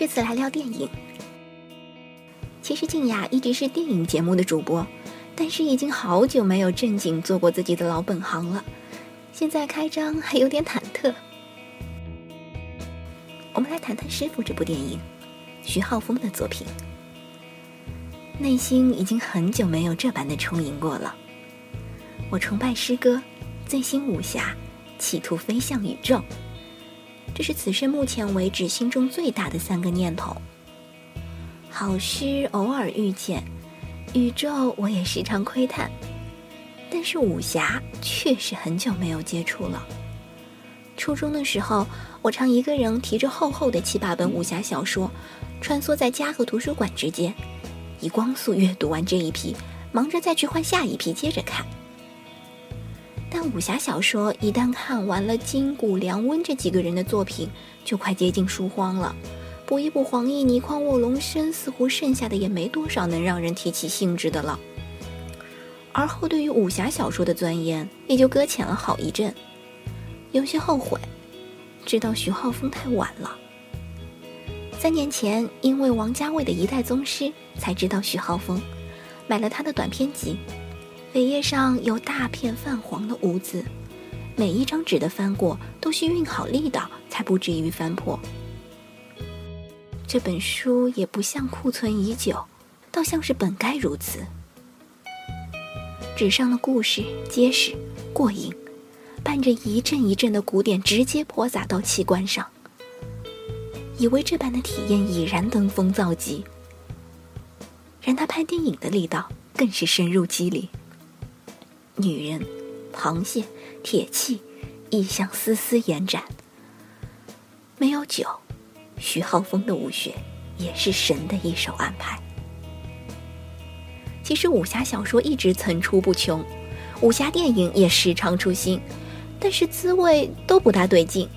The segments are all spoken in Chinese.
这次来聊电影。其实静雅一直是电影节目的主播，但是已经好久没有正经做过自己的老本行了，现在开张还有点忐忑。我们来谈谈《师傅》这部电影，徐浩峰的作品。内心已经很久没有这般的充盈过了。我崇拜诗歌，醉心武侠，企图飞向宇宙。这是此生目前为止心中最大的三个念头。好诗偶尔遇见，宇宙我也时常窥探，但是武侠确实很久没有接触了。初中的时候，我常一个人提着厚厚的七八本武侠小说，穿梭在家和图书馆之间，以光速阅读完这一批，忙着再去换下一批接着看。但武侠小说一旦看完了金谷良温这几个人的作品，就快接近书荒了。补一补黄奕、倪匡、卧龙生，似乎剩下的也没多少能让人提起兴致的了。而后对于武侠小说的钻研，也就搁浅了好一阵，有些后悔，知道徐浩峰太晚了。三年前，因为王家卫的一代宗师，才知道徐浩峰，买了他的短篇集。扉页上有大片泛黄的污渍，每一张纸的翻过都需运好力道，才不至于翻破。这本书也不像库存已久，倒像是本该如此。纸上的故事结实过瘾，伴着一阵一阵的鼓点，直接泼洒到器官上。以为这般的体验已然登峰造极，然他拍电影的力道更是深入肌理。女人、螃蟹、铁器，意象丝丝延展。没有酒，徐浩峰的武学也是神的一手安排。其实武侠小说一直层出不穷，武侠电影也时常出新，但是滋味都不大对劲。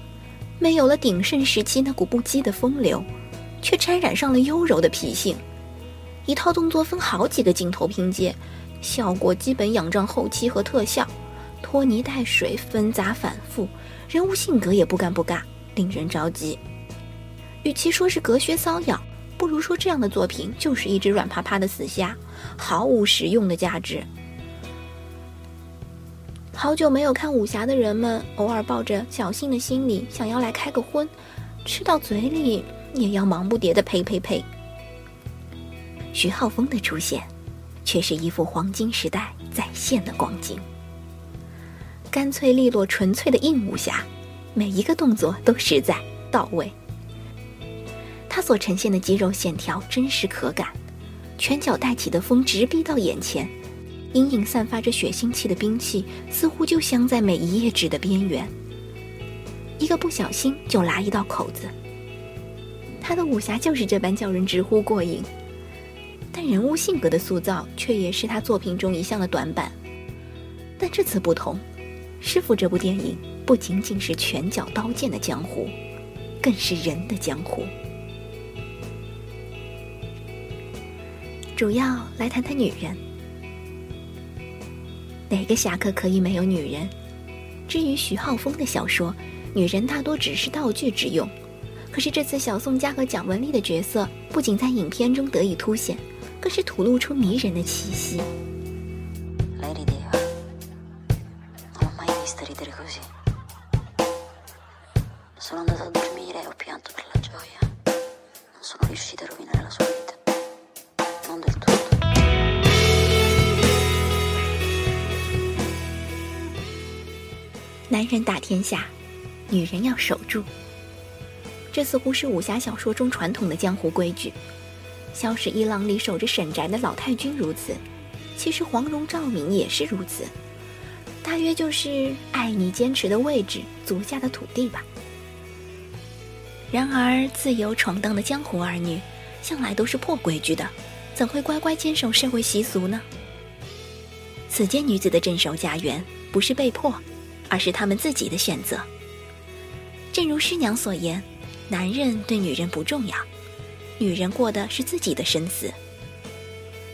没有了鼎盛时期那股不羁的风流，却沾染上了优柔的脾性。一套动作分好几个镜头拼接。效果基本仰仗后期和特效，拖泥带水，纷杂反复，人物性格也不尴不尬，令人着急。与其说是隔靴搔痒，不如说这样的作品就是一只软趴趴的死虾，毫无实用的价值。好久没有看武侠的人们，偶尔抱着侥幸的心理，想要来开个荤，吃到嘴里也要忙不迭的呸呸呸。徐浩峰的出现。却是一幅黄金时代再现的光景，干脆利落、纯粹的硬武侠，每一个动作都实在到位。他所呈现的肌肉线条真实可感，拳脚带起的风直逼到眼前，隐隐散发着血腥气的兵器似乎就镶在每一页纸的边缘，一个不小心就拉一道口子。他的武侠就是这般叫人直呼过瘾。但人物性格的塑造却也是他作品中一项的短板。但这次不同，《师傅》这部电影不仅仅是拳脚刀剑的江湖，更是人的江湖。主要来谈谈女人，哪个侠客可以没有女人？至于徐浩峰的小说，女人大多只是道具之用。可是这次小宋佳和蒋雯丽的角色不仅在影片中得以凸显。更是吐露出迷人的气息。男人打天下，女人要守住。这似乎是武侠小说中传统的江湖规矩。萧十一郎里守着沈宅的老太君如此，其实黄蓉、赵敏也是如此，大约就是爱你坚持的位置、足下的土地吧。然而，自由闯荡的江湖儿女，向来都是破规矩的，怎会乖乖坚守社会习俗呢？此间女子的镇守家园，不是被迫，而是他们自己的选择。正如师娘所言，男人对女人不重要。女人过的是自己的生死，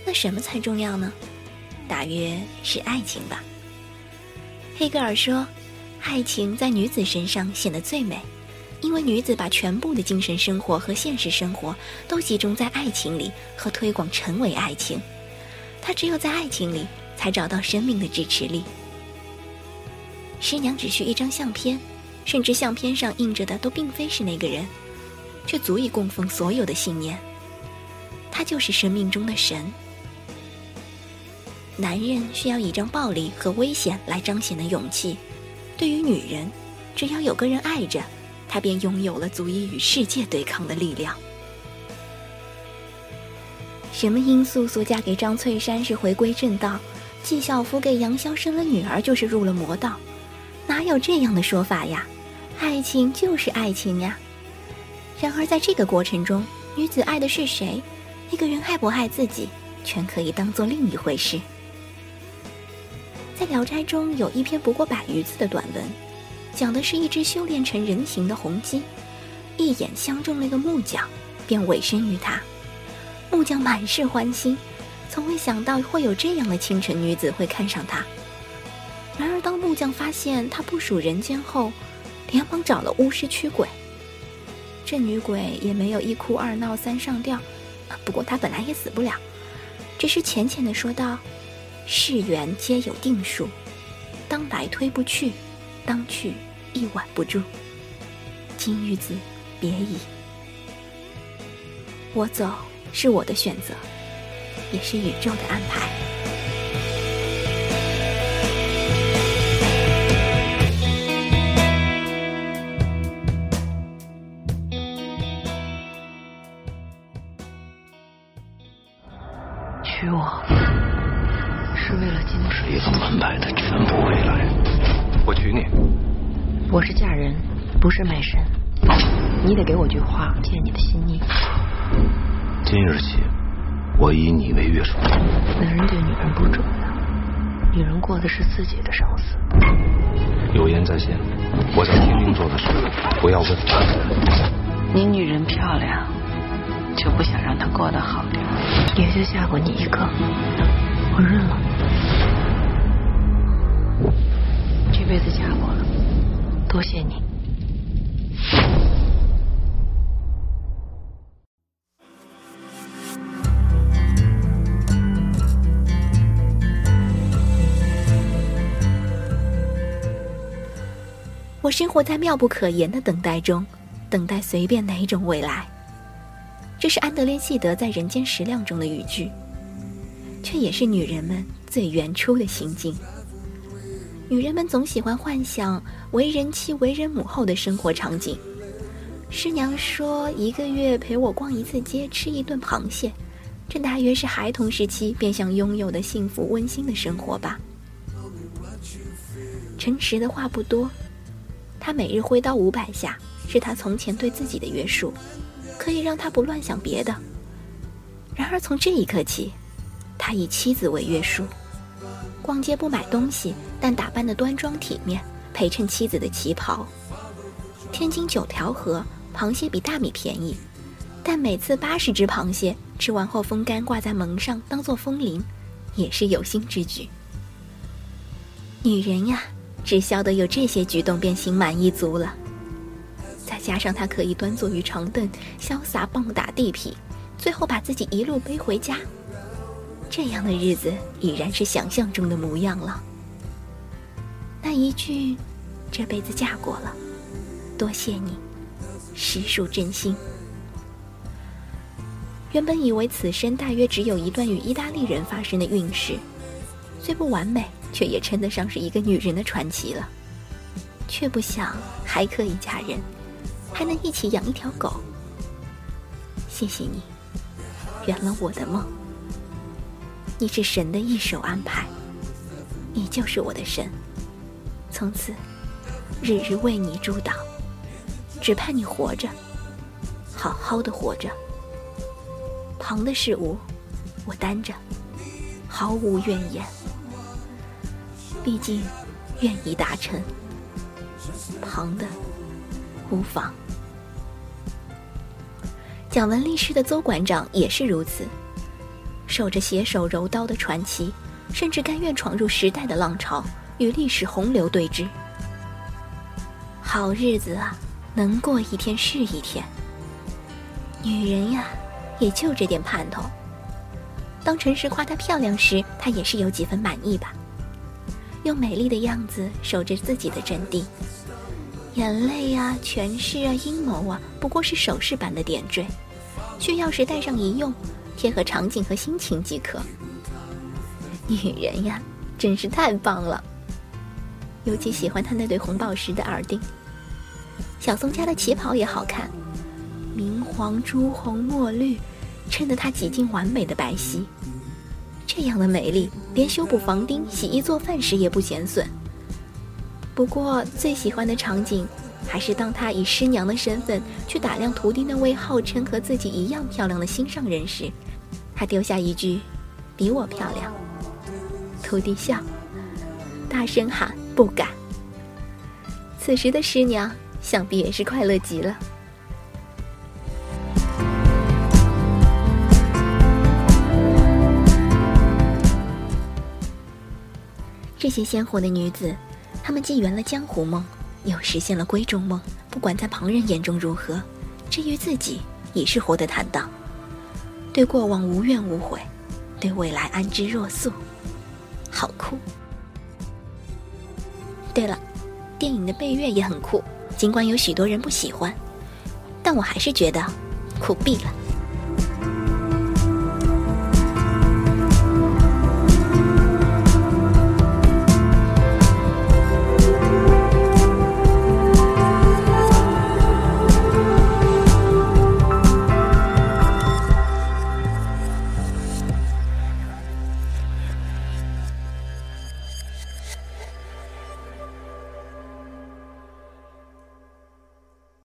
那什么才重要呢？大约是爱情吧。黑格尔说，爱情在女子身上显得最美，因为女子把全部的精神生活和现实生活都集中在爱情里和推广成为爱情，她只有在爱情里才找到生命的支持力。师娘只需一张相片，甚至相片上印着的都并非是那个人，却足以供奉所有的信念。他就是生命中的神。男人需要倚仗暴力和危险来彰显的勇气，对于女人，只要有个人爱着。他便拥有了足以与世界对抗的力量。什么殷素素嫁给张翠山是回归正道，纪晓芙给杨逍生了女儿就是入了魔道？哪有这样的说法呀？爱情就是爱情呀。然而在这个过程中，女子爱的是谁，那个人爱不爱自己，全可以当做另一回事。在《聊斋》中有一篇不过百余字的短文。讲的是一只修炼成人形的红鸡，一眼相中了一个木匠，便委身于他。木匠满是欢心，从未想到会有这样的清纯女子会看上他。然而，当木匠发现他不属人间后，连忙找了巫师驱鬼。这女鬼也没有一哭二闹三上吊，不过她本来也死不了，只是浅浅的说道：“世缘皆有定数，当来推不去。”当去一挽不住，金玉子，别矣。我走是我的选择，也是宇宙的安排。不是卖身。你得给我句话，见你的心意。今日起，我以你为约束。男人对女人不重要，女人过的是自己的生死。有言在先，我在天命做的事，不要问。你女人漂亮，就不想让她过得好点？也就嫁过你一个，我认了。这辈子嫁过了，多谢你。我生活在妙不可言的等待中，等待随便哪种未来。这是安德烈·纪德在《人间食量》中的语句，却也是女人们最原初的心境。女人们总喜欢幻想为人妻、为人母后的生活场景。师娘说：“一个月陪我逛一次街，吃一顿螃蟹，这大约是孩童时期便想拥有的幸福温馨的生活吧。”诚实的话不多，他每日挥刀五百下，是他从前对自己的约束，可以让他不乱想别的。然而从这一刻起，他以妻子为约束。逛街不买东西，但打扮的端庄体面，陪衬妻子的旗袍。天津九条河螃蟹比大米便宜，但每次八十只螃蟹吃完后风干挂在门上当做风铃，也是有心之举。女人呀，只晓得有这些举动便心满意足了。再加上他可以端坐于长凳，潇洒棒打地痞，最后把自己一路背回家。这样的日子已然是想象中的模样了。那一句“这辈子嫁过了，多谢你”，实属真心。原本以为此生大约只有一段与意大利人发生的运势，虽不完美，却也称得上是一个女人的传奇了。却不想还可以嫁人，还能一起养一条狗。谢谢你，圆了我的梦。你是神的一手安排，你就是我的神。从此，日日为你主导，只盼你活着，好好的活着。旁的事物，我担着，毫无怨言。毕竟，愿意达成，旁的无妨。讲文历史的邹馆长也是如此。守着携手柔刀的传奇，甚至甘愿闯入时代的浪潮，与历史洪流对峙。好日子啊，能过一天是一天。女人呀，也就这点盼头。当陈实夸她漂亮时，她也是有几分满意吧。用美丽的样子守着自己的阵地，眼泪啊、权势啊、阴谋啊，不过是手势般的点缀，需要时带上一用，贴合场景和心情即可。女人呀，真是太棒了。尤其喜欢她那对红宝石的耳钉。小松家的旗袍也好看，明黄、朱红、墨绿，衬得她几近完美的白皙。这样的美丽，连修补房丁、洗衣做饭时也不减损。不过最喜欢的场景，还是当她以师娘的身份去打量徒弟那位号称和自己一样漂亮的心上人时，她丢下一句：“比我漂亮。”徒弟笑，大声喊：“不敢！”此时的师娘想必也是快乐极了。这些鲜活的女子，她们既圆了江湖梦，又实现了闺中梦。不管在旁人眼中如何，至于自己，已是活得坦荡，对过往无怨无悔，对未来安之若素。好酷！对了，电影的背乐也很酷，尽管有许多人不喜欢，但我还是觉得酷毙了。